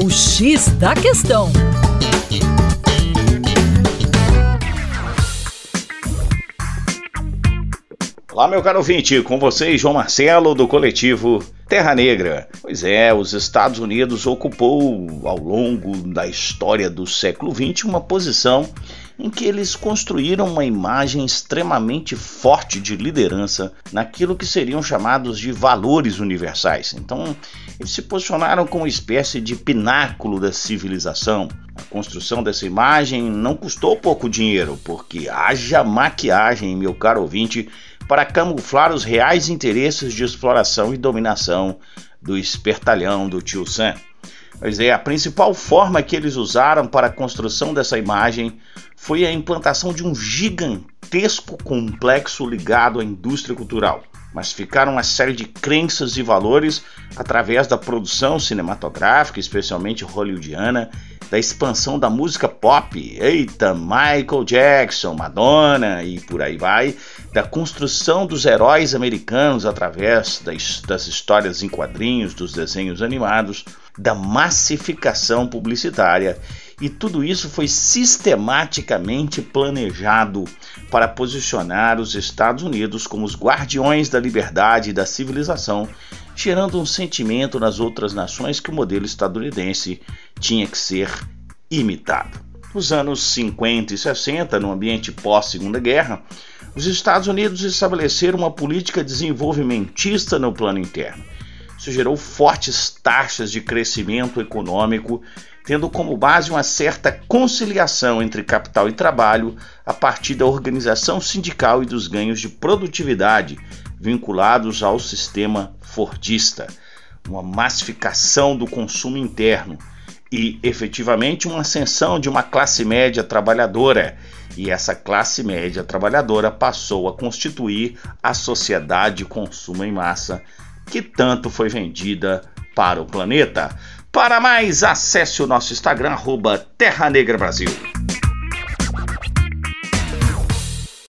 O X da Questão. Olá, meu caro ouvinte, com vocês, João Marcelo, do coletivo Terra Negra. Pois é, os Estados Unidos ocupou, ao longo da história do século XX, uma posição em que eles construíram uma imagem extremamente forte de liderança naquilo que seriam chamados de valores universais. Então, eles se posicionaram como uma espécie de pináculo da civilização. A construção dessa imagem não custou pouco dinheiro, porque haja maquiagem, meu caro ouvinte, para camuflar os reais interesses de exploração e dominação do espertalhão do tio Sam. Pois é, a principal forma que eles usaram para a construção dessa imagem foi a implantação de um gigantesco complexo ligado à indústria cultural. Mas ficaram uma série de crenças e valores através da produção cinematográfica, especialmente hollywoodiana, da expansão da música pop, eita, Michael Jackson, Madonna e por aí vai, da construção dos heróis americanos através das, das histórias em quadrinhos, dos desenhos animados, da massificação publicitária. E tudo isso foi sistematicamente planejado para posicionar os Estados Unidos como os guardiões da liberdade e da civilização, gerando um sentimento nas outras nações que o modelo estadunidense tinha que ser imitado. Nos anos 50 e 60, no ambiente pós-Segunda Guerra, os Estados Unidos estabeleceram uma política desenvolvimentista no plano interno. Isso gerou fortes taxas de crescimento econômico, tendo como base uma certa conciliação entre capital e trabalho a partir da organização sindical e dos ganhos de produtividade vinculados ao sistema fordista, uma massificação do consumo interno e efetivamente uma ascensão de uma classe média trabalhadora. E essa classe média trabalhadora passou a constituir a sociedade consumo em massa que tanto foi vendida para o planeta. Para mais, acesse o nosso Instagram, arroba Terra Negra Brasil.